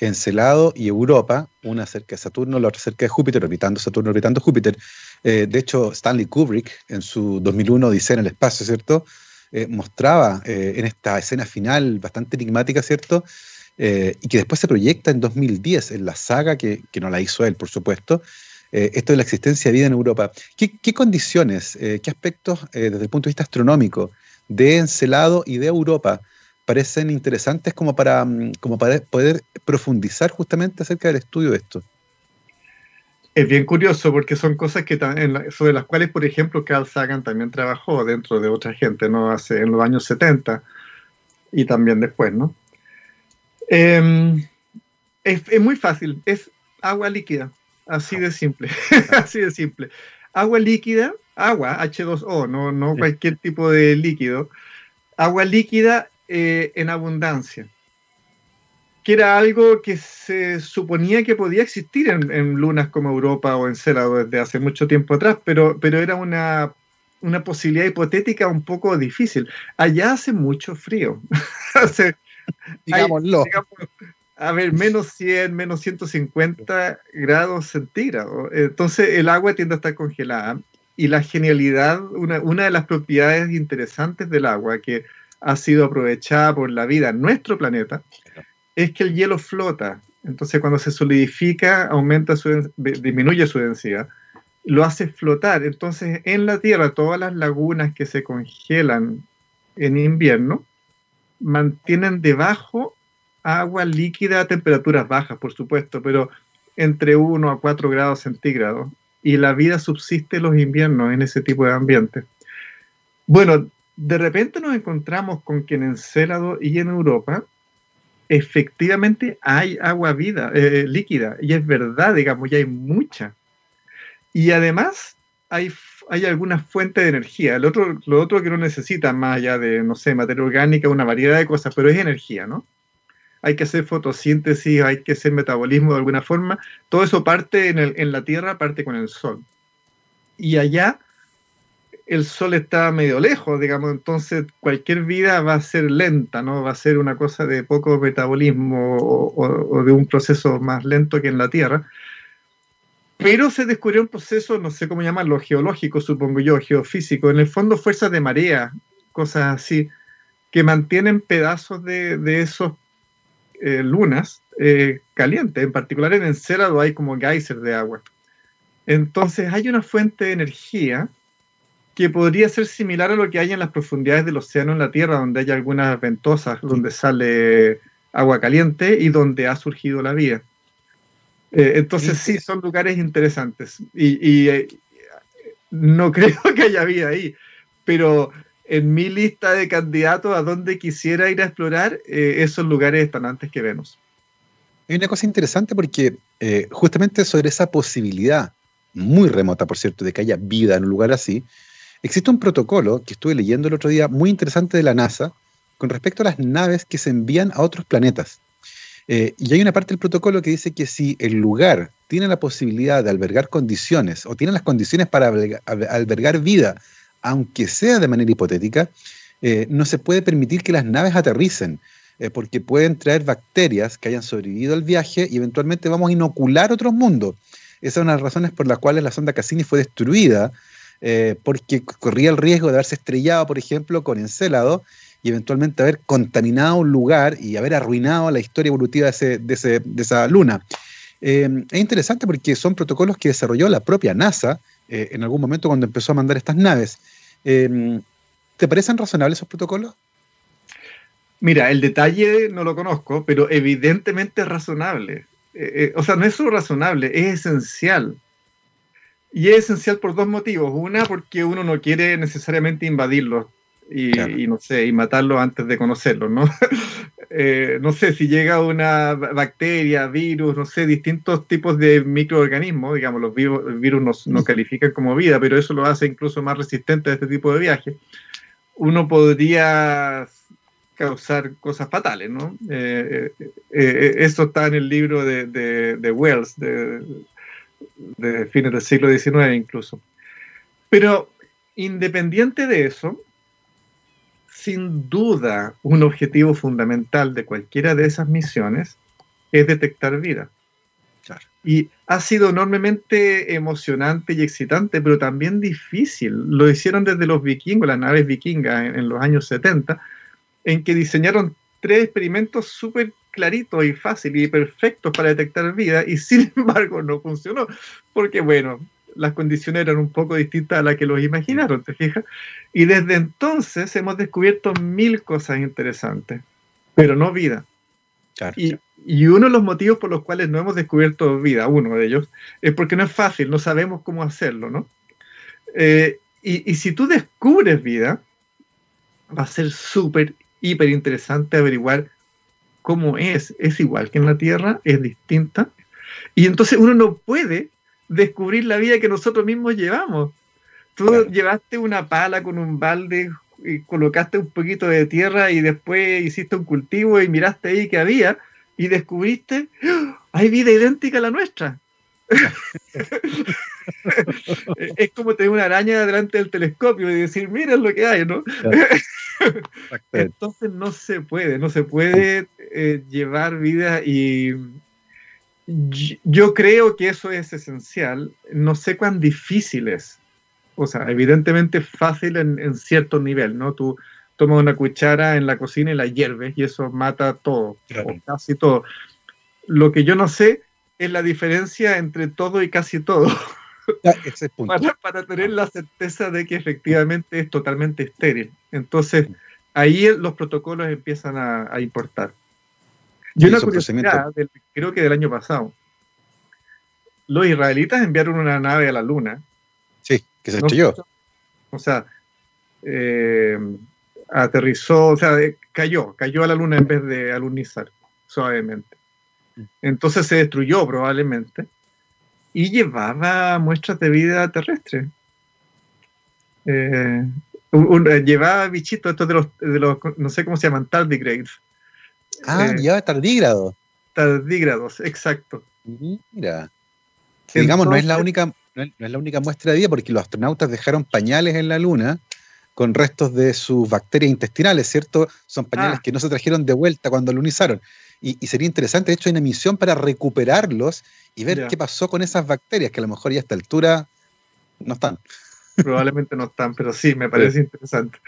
Encelado y Europa, una cerca de Saturno, la otra cerca de Júpiter, orbitando Saturno, orbitando Júpiter. Eh, de hecho, Stanley Kubrick, en su 2001 Odisea en el espacio, ¿cierto? Eh, mostraba eh, en esta escena final bastante enigmática, ¿cierto? Y que después se proyecta en 2010 en la saga, que, que no la hizo él, por supuesto, esto de la existencia de vida en Europa. ¿Qué, condiciones, qué aspectos desde el punto de vista astronómico de Encelado y de Europa parecen interesantes como para, mm, como para poder profundizar justamente acerca del estudio de esto. Es bien curioso porque son cosas que sobre las cuales, por ejemplo, Carl Sagan también trabajó dentro de otra gente, ¿no? Hace en los años 70 y también después, ¿no? Em, es, es, muy fácil, es agua líquida, así de simple, *laughs* así de simple. Agua líquida agua, H2O, no, no cualquier tipo de líquido, agua líquida eh, en abundancia, que era algo que se suponía que podía existir en, lunas como Europa o en Célado desde hace mucho tiempo atrás, pero, pero era una, una posibilidad hipotética un poco difícil. Allá hace mucho frío. *laughs* hace, Digámoslo. a ver, menos 100, menos 150 grados centígrados. Entonces el agua tiende a estar congelada y la genialidad, una, una, de las propiedades interesantes del agua que ha sido aprovechada por la vida en nuestro planeta, es que el hielo flota. Entonces cuando se solidifica, aumenta su, disminuye su densidad, lo hace flotar. Entonces en la Tierra todas las lagunas que se congelan en invierno mantienen debajo agua líquida a temperaturas bajas, por supuesto, pero entre 1 a 4 grados centígrados y la vida subsiste los inviernos en ese tipo de ambiente. Bueno, de repente nos encontramos con que en Encélado y en Europa efectivamente hay agua vida, eh, líquida, y es verdad, digamos, ya hay mucha. Y además hay, hay algunas fuentes de energía. Lo otro, lo otro que no necesita más allá de, no sé, materia orgánica, una variedad de cosas, pero es energía, ¿no? hay que hacer fotosíntesis, hay que hacer metabolismo de alguna forma. Todo eso parte en, el, en la Tierra, parte con el Sol. Y allá el Sol está medio lejos, digamos, entonces cualquier vida va a ser lenta, ¿no? Va a ser una cosa de poco metabolismo o, de un proceso más lento que en la Tierra. Pero se descubrió un proceso, no sé cómo llamarlo, geológico, supongo yo, geofísico, en el fondo fuerzas de marea, cosas así, que mantienen pedazos de, de esos eh, lunas eh, calientes, en particular en Encélado hay como geyser de agua. Entonces hay una fuente de energía que podría ser similar a lo que hay en las profundidades del océano en la Tierra, donde hay algunas ventosas, donde sale agua caliente y donde ha surgido la vida. Eh, entonces sí, son lugares interesantes. Y, eh, no *laughs* creo que haya vida ahí, pero en mi lista de candidatos a donde quisiera ir a explorar, eh, esos lugares están antes que Venus. Hay una cosa interesante porque justamente sobre esa posibilidad, muy remota por cierto, de que haya vida en un lugar así, existe un protocolo que estuve leyendo el otro día muy interesante de la NASA con respecto a las naves que se envían a otros planetas. Eh, y hay una parte del protocolo que dice que si el lugar tiene la posibilidad de albergar condiciones o tiene las condiciones para albergar, vida, aunque sea de manera hipotética, eh, no se puede permitir que las naves aterricen, eh, porque pueden traer bacterias que hayan sobrevivido al viaje y eventualmente vamos a inocular otros mundos. Esa es una de las razones por las cuales la sonda Cassini fue destruida, porque corría el riesgo de haberse estrellado, por ejemplo, con Encélado y eventualmente haber contaminado un lugar y haber arruinado la historia evolutiva de, esa luna. Eh, es interesante porque son protocolos que desarrolló la propia NASA eh, en algún momento cuando empezó a mandar estas naves. Eh, ¿Te parecen razonables esos protocolos? Mira, el detalle no lo conozco, pero evidentemente es razonable. o sea, no es solo razonable, es esencial. Y es esencial por dos motivos. Una, porque uno no quiere necesariamente invadirlos y, no sé, y matarlo antes de conocerlo, ¿no? *laughs* Eh, no sé, si llega una bacteria, virus, no sé, distintos tipos de microorganismos, digamos, los virus, virus no, califican como vida, pero eso lo hace incluso más resistente a este tipo de viaje, uno podría causar cosas fatales, ¿no? Eh, eh, eso está en el libro de, de, Wells, de, de fines del siglo XIX incluso. Pero independiente de eso, sin duda un objetivo fundamental de cualquiera de esas misiones es detectar vida. Y ha sido enormemente emocionante y excitante, pero también difícil. Lo hicieron desde los vikingos, las naves vikingas en, los años 70, en que diseñaron tres experimentos súper claritos y fáciles y perfectos para detectar vida, y sin *laughs* embargo no funcionó, porque bueno, las condiciones eran un poco distintas a las que los imaginaron, ¿te fijas? Y desde entonces hemos descubierto mil cosas interesantes, pero no vida. y, uno de los motivos por los cuales no hemos descubierto vida, uno de ellos, es porque no es fácil, no sabemos cómo hacerlo, ¿no? Eh, y, y si tú descubres vida, va a ser súper, hiper interesante averiguar cómo es. ¿Es igual que en la Tierra? ¿Es distinta? Y entonces uno no puede descubrir la vida que nosotros mismos llevamos. Tú llevaste una pala con un balde y colocaste un poquito de tierra y después hiciste un cultivo y miraste ahí que había y descubriste, ¡Ah! hay vida idéntica a la nuestra. *laughs* es como tener una araña delante del telescopio y decir, mira lo que hay, ¿no? *laughs* Entonces no se puede, no se puede eh, llevar vida y, yo creo que eso es esencial. No sé cuán difícil es. O sea, evidentemente fácil en, cierto nivel, ¿no? Tú tomas una cuchara en la cocina y la hierves y eso mata todo, o casi todo. Lo que yo no sé es la diferencia entre todo y casi todo. para, tener la certeza de que efectivamente es totalmente estéril. Entonces, ahí los protocolos empiezan a importar. Yo una curiosidad, creo que del año pasado. Los israelitas enviaron una nave a la luna. Sí, que se estrelló. o sea, eh, aterrizó, o sea, eh, cayó, cayó a la luna en vez de alunizar suavemente. Mm. Entonces se destruyó probablemente y llevaba muestras de vida terrestre. Eh, llevaba bichitos estos de los, de los, no sé cómo se llaman, tardigrades, Ah, eh, lleva tardígrados. Tardígrados, exacto. Mira. digamos, no es, la única, no es, la única muestra de vida porque los astronautas dejaron pañales en la Luna con restos de sus bacterias intestinales, ¿cierto? Son pañales ah. que no se trajeron de vuelta cuando lunizaron. y, sería interesante, de hecho, hay una misión para recuperarlos y ver qué pasó con esas bacterias que a lo mejor ya a esta altura no están. Probablemente no están, pero sí, me parece interesante.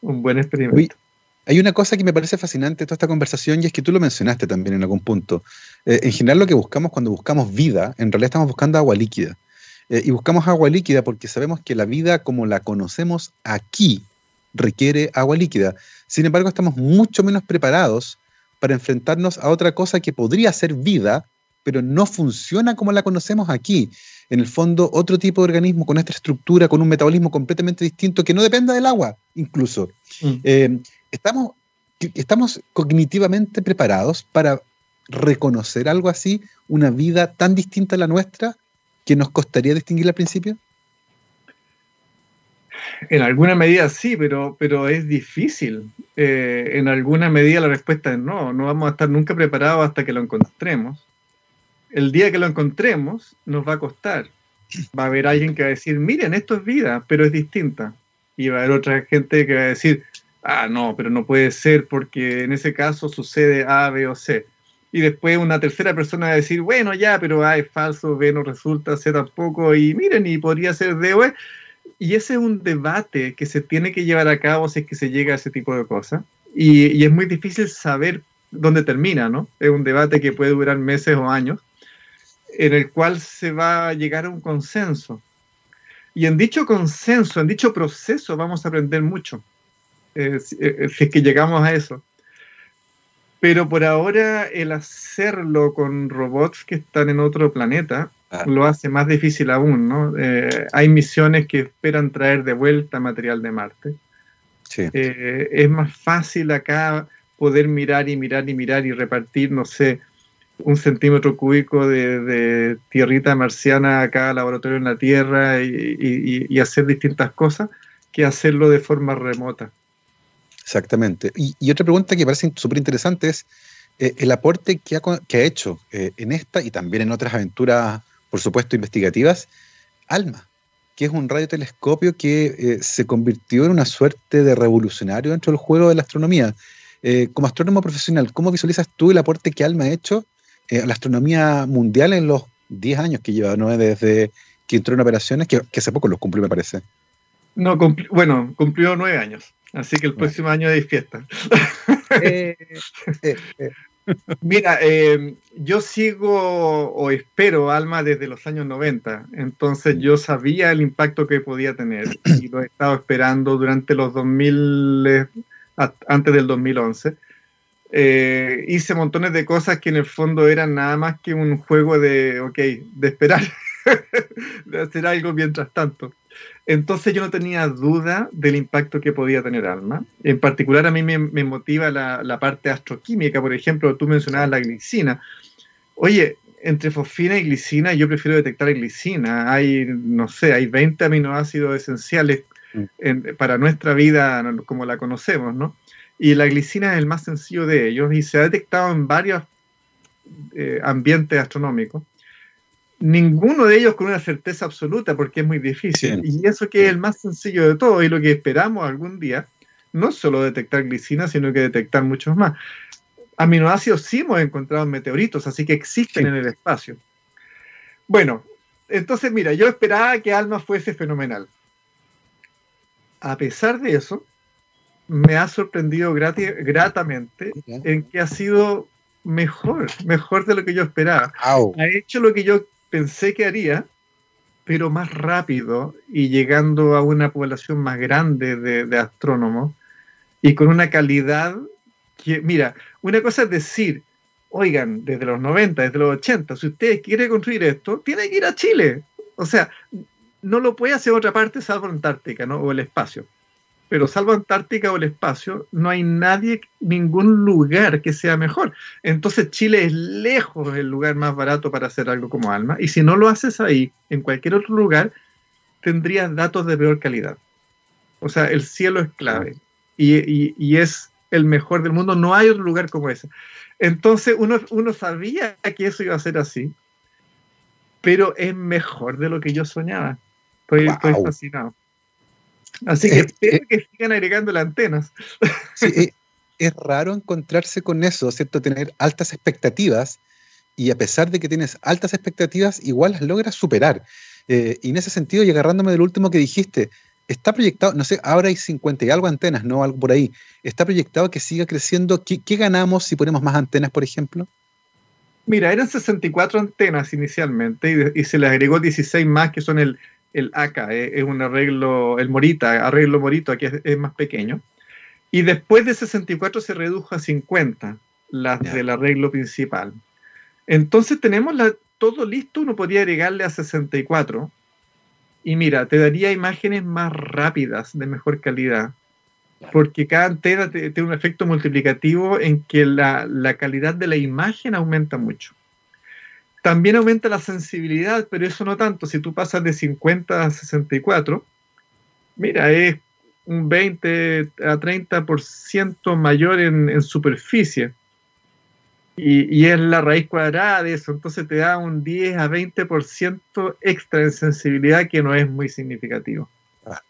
Un buen experimento. Hay una cosa que me parece fascinante de toda esta conversación y es que tú lo mencionaste también en algún punto. Eh, en general lo que buscamos cuando buscamos vida, en realidad estamos buscando agua líquida. Eh, y buscamos agua líquida porque sabemos que la vida como la conocemos aquí requiere agua líquida. Sin embargo, estamos mucho menos preparados para enfrentarnos a otra cosa que podría ser vida, pero no funciona como la conocemos aquí. En el fondo, otro tipo de organismo con esta estructura, con un metabolismo completamente distinto, que no dependa del agua, incluso. Mm. Eh, estamos, estamos cognitivamente preparados para reconocer algo así, una vida tan distinta a la nuestra, que nos costaría distinguir al principio. En alguna medida sí, pero, pero es difícil. Eh, en alguna medida la respuesta es no, no vamos a estar nunca preparados hasta que lo encontremos. El día que lo encontremos nos va a costar. Va a haber alguien que va a decir, miren, esto es vida, pero es distinta. Y va a haber otra gente que va a decir, ah, no, pero no puede ser porque en ese caso sucede A, B o C. Y después una tercera persona va a decir, bueno, ya, pero A es falso, B no resulta, C tampoco, y miren, y podría ser D o E y ese es un debate que se tiene que llevar a cabo si es que se llega a ese tipo de cosas. Y, es muy difícil saber dónde termina, ¿no? Es un debate que puede durar meses o años, en el cual se va a llegar a un consenso. Y en dicho consenso, en dicho proceso, vamos a aprender mucho, eh, si, eh, si es que llegamos a eso. Pero por ahora el hacerlo con robots que están en otro planeta lo hace más difícil aún, ¿no? Eh, hay misiones que esperan traer de vuelta material de Marte. Eh, es más fácil acá poder mirar y mirar y mirar y repartir, no sé, un centímetro cúbico de, tierrita marciana acá al laboratorio en la Tierra y, hacer distintas cosas que hacerlo de forma remota. Exactamente. Y, otra pregunta que parece súper interesante es eh, el aporte que ha, hecho en esta y también en otras aventuras por supuesto, investigativas, ALMA, que es un radiotelescopio que eh, se convirtió en una suerte de revolucionario dentro del juego de la astronomía. Eh, como astrónomo profesional, ¿cómo visualizas tú el aporte que ALMA ha hecho eh, a la astronomía mundial en los 10 años que lleva, ¿no? desde que entró en operaciones, que, hace poco los cumplió, me parece? No, bueno, cumplió nueve años, así que el próximo año hay fiesta. *laughs* Mira, eh, yo sigo o espero Alma desde los años 90, entonces yo sabía el impacto que podía tener y lo he estado esperando durante los 2000, eh, antes del 2011. Eh, hice montones de cosas que en el fondo eran nada más que un juego de, ok, de esperar, *laughs* de hacer algo mientras tanto. Entonces yo no tenía duda del impacto que podía tener ALMA. En particular a mí me, motiva la, parte astroquímica, por ejemplo, tú mencionabas la glicina. Oye, entre fosfina y glicina yo prefiero detectar glicina. Hay, no sé, hay 20 aminoácidos esenciales mm. para nuestra vida como la conocemos, ¿no? Y la glicina es el más sencillo de ellos y se ha detectado en varios eh, ambientes astronómicos ninguno de ellos con una certeza absoluta porque es muy difícil. Y eso que es el más sencillo de todo y lo que esperamos algún día, no solo detectar glicina, sino que detectar muchos más. Aminoácidos sí hemos encontrado en meteoritos, así que existen en el espacio. Bueno, entonces mira, yo esperaba que ALMA fuese fenomenal. A pesar de eso, me ha sorprendido gratamente en que ha sido mejor, mejor de lo que yo esperaba. Ha hecho lo que yo pensé que haría, pero más rápido y llegando a una población más grande de, astrónomos y con una calidad que, mira, una cosa es decir, oigan, desde los 90, desde los 80, si usted quiere construir esto, tiene que ir a Chile. O sea, no lo puede hacer otra parte salvo Antártica, ¿no? O el espacio pero salvo Antártica o el espacio, no hay nadie, ningún lugar que sea mejor. Entonces Chile es lejos el lugar más barato para hacer algo como Alma, y si no lo haces ahí, en cualquier otro lugar, tendrías datos de peor calidad. O sea, el cielo es clave y, es el mejor del mundo, no hay otro lugar como ese. Entonces uno, uno sabía que eso iba a ser así, pero es mejor de lo que yo soñaba. estoy fascinado. Así que eh, espero eh, que sigan agregando las antenas. Sí, *laughs* es raro encontrarse con eso, ¿cierto? Tener altas expectativas y a pesar de que tienes altas expectativas, igual las logras superar. Eh, y en ese sentido, y agarrándome del último que dijiste, está proyectado, no sé, ahora hay 50 y algo antenas, ¿no? Algo por ahí. ¿Está proyectado que siga creciendo? ¿Qué, ganamos si ponemos más antenas, por ejemplo? Mira, eran 64 antenas inicialmente y, se le agregó 16 más que son el, el ACA, eh, es un arreglo, el Morita, arreglo Morito, aquí es, más pequeño. Y después de 64 se redujo a 50 las del arreglo principal. Entonces tenemos la, todo listo, uno podría agregarle a 64 y mira, te daría imágenes más rápidas, de mejor calidad, porque cada antena tiene un efecto multiplicativo en que la, calidad de la imagen aumenta mucho. También aumenta la sensibilidad, pero eso no tanto. Si tú pasas de 50 a 64, mira, es un 20 a 30% mayor en superficie y, es la raíz cuadrada de eso, entonces te da un 10 a 20% extra en sensibilidad que no es muy significativo. Ah.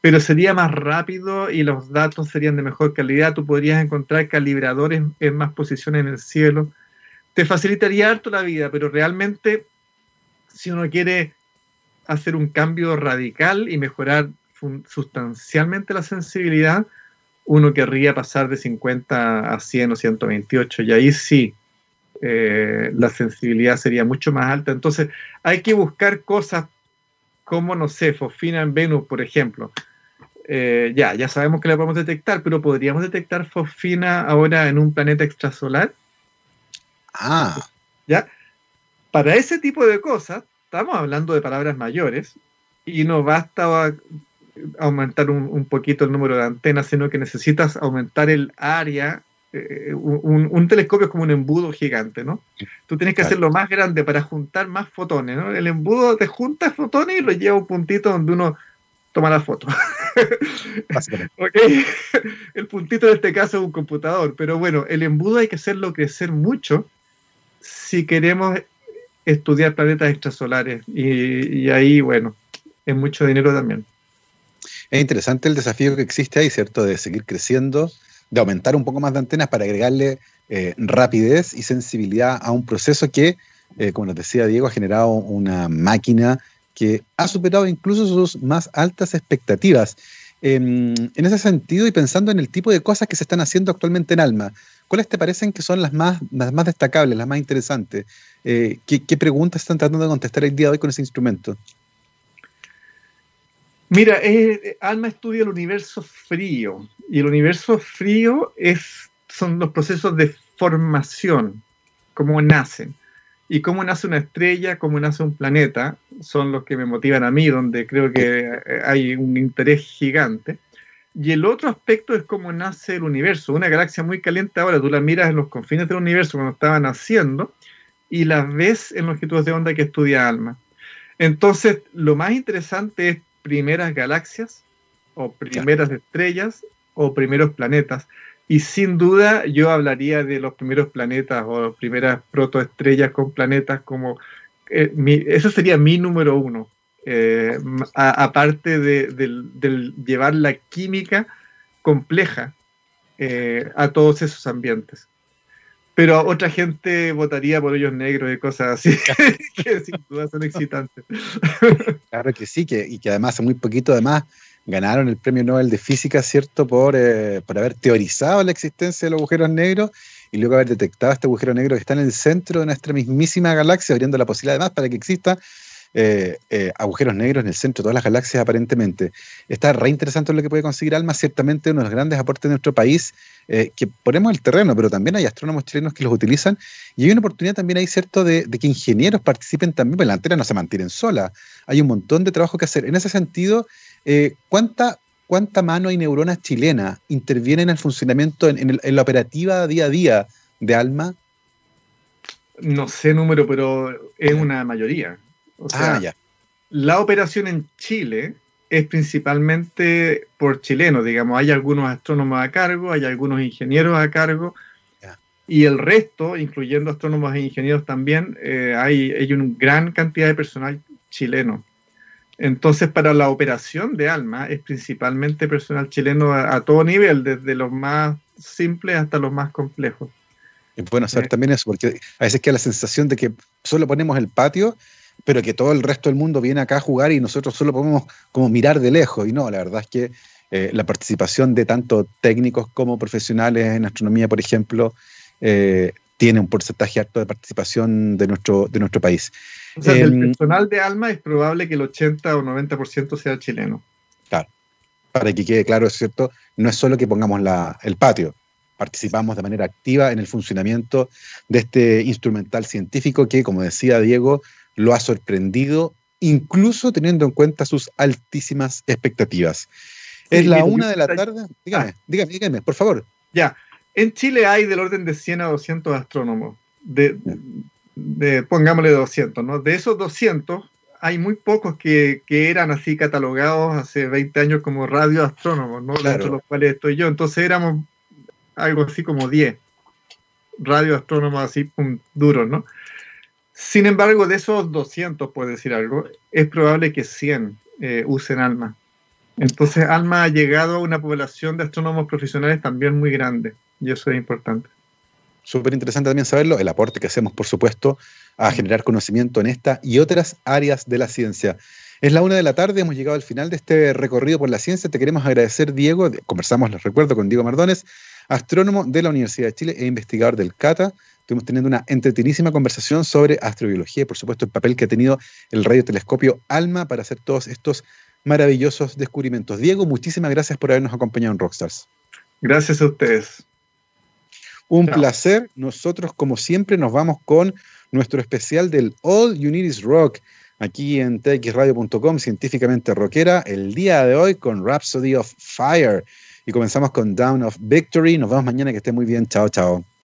Pero sería más rápido y los datos serían de mejor calidad, tú podrías encontrar calibradores en más posiciones en el cielo. Te facilitaría harto la vida, pero realmente si uno quiere hacer un cambio radical y mejorar sustancialmente la sensibilidad, uno querría pasar de 50 a 100 o 128 y ahí sí eh, la sensibilidad sería mucho más alta. Entonces hay que buscar cosas como, no sé, fosfina en Venus, por ejemplo. Eh, ya, ya sabemos que la podemos detectar, pero ¿podríamos detectar fosfina ahora en un planeta extrasolar? Ah. ¿Ya? Para ese tipo de cosas, estamos hablando de palabras mayores y no basta aumentar un, poquito el número de antenas, sino que necesitas aumentar el área. Eh, un, telescopio es como un embudo gigante, ¿no? Tú tienes que hacerlo más grande para juntar más fotones, ¿no? El embudo te junta fotones y lo lleva a un puntito donde uno toma la foto. *laughs* ¿Okay? El puntito en este caso es un computador, pero bueno, el embudo hay que hacerlo crecer mucho si queremos estudiar planetas extrasolares y ahí, bueno, es mucho dinero también. Es interesante el desafío que existe ahí, ¿cierto? De seguir creciendo, de aumentar un poco más de antenas para agregarle eh, rapidez y sensibilidad a un proceso que, eh, como nos decía Diego, ha generado una máquina que ha superado incluso sus más altas expectativas. en ese sentido, y pensando en el tipo de cosas que se están haciendo actualmente en Alma, ¿cuáles te parecen que son las más, las más destacables, las más interesantes? Eh, ¿qué, ¿qué, preguntas están tratando de contestar el día de hoy con ese instrumento? Mira, Alma estudia el universo frío y el universo frío es, son los procesos de formación, cómo nacen. Y cómo nace una estrella, cómo nace un planeta, son los que me motivan a mí, donde creo que hay un interés gigante. Y el otro aspecto es cómo nace el universo. Una galaxia muy caliente ahora, tú la miras en los confines del universo cuando estaba naciendo y la ves en longitudes de onda que estudia Alma. Entonces, lo más interesante es primeras galaxias o primeras estrellas o primeros planetas. Y sin duda yo hablaría de los primeros planetas o primeras protoestrellas con planetas como... Eh, eso sería mi número uno. Eh, aparte de, llevar la química compleja eh, a todos esos ambientes. Pero otra gente votaría por ellos negros y cosas así, *laughs* *laughs* que sin duda son excitantes. *laughs* Claro que sí, que, y que además hace muy poquito además ganaron el premio Nobel de Física, ¿cierto? Por, eh, por haber teorizado la existencia de los agujeros negros y luego haber detectado este agujero negro que está en el centro de nuestra mismísima galaxia, abriendo la posibilidad además para que exista eh, eh, agujeros negros en el centro de todas las galaxias aparentemente. Está re interesante lo que puede conseguir ALMA, ciertamente uno de los grandes aportes de nuestro país, eh, que ponemos el terreno, pero también hay astrónomos chilenos que los utilizan y hay una oportunidad también ahí, ¿cierto?, de, que ingenieros participen también, porque la antena no se mantienen sola, hay un montón de trabajo que hacer. En ese sentido, ¿cuánta, ¿cuánta mano y neuronas chilenas intervienen en el funcionamiento, en, en la operativa día a día de ALMA? No sé número, pero es una mayoría. O sea, ah, la operación en Chile es principalmente por chilenos, digamos, hay algunos astrónomos a cargo, hay algunos ingenieros a cargo, y el resto, incluyendo astrónomos e ingenieros también, eh, hay, hay una gran cantidad de personal chileno. Entonces, para la operación de ALMA es principalmente personal chileno a, todo nivel, desde los más simples hasta los más complejos. Es bueno saber también eso, porque a veces queda la sensación de que solo ponemos el patio, pero que todo el resto del mundo viene acá a jugar y nosotros solo podemos como mirar de lejos. Y no, la verdad es que eh, la participación de tanto técnicos como profesionales en astronomía, por ejemplo, eh, tiene un porcentaje alto de participación de nuestro, de nuestro país. O sea, del em, personal de Alma es probable que el 80 o 90% sea chileno. Claro. Para que quede claro, es cierto, no es solo que pongamos la, el patio, participamos de manera activa en el funcionamiento de este instrumental científico que, como decía Diego, lo ha sorprendido, incluso teniendo en cuenta sus altísimas expectativas. es la una de la tarde. Dígame, ah. dígame, dígame, por favor. Ya. En Chile hay del orden de 100 a 200 astrónomos. De, de, pongámosle 200, ¿no? De esos 200, hay muy pocos que, que, eran así catalogados hace 20 años como radioastrónomos, ¿no? Claro. de los cuales estoy yo. Entonces éramos algo así como 10 radioastrónomos así duros, ¿no? Sin embargo, de esos 200, puede decir algo, es probable que 100 eh, usen ALMA. Entonces, ALMA ha llegado a una población de astrónomos profesionales también muy grande, y eso es importante. Súper interesante también saberlo, el aporte que hacemos, por supuesto, a generar conocimiento en esta y otras áreas de la ciencia. Es la una de la tarde, hemos llegado al final de este recorrido por la ciencia. Te queremos agradecer, Diego. Conversamos, les recuerdo, con Diego Mardones, astrónomo de la Universidad de Chile e investigador del CATA. Estuvimos teniendo una entretenidísima conversación sobre astrobiología y, por supuesto, el papel que ha tenido el radiotelescopio ALMA para hacer todos estos maravillosos descubrimientos. Diego, muchísimas gracias por habernos acompañado en Rockstars. Gracias a ustedes. Un placer. Nosotros, como siempre, nos vamos con nuestro especial del All You Need Is Rock aquí en txradio.com, científicamente rockera, el día de hoy con Rhapsody of Fire. Y comenzamos con Down of Victory. Nos vemos mañana, que esté muy bien. Chao, chao.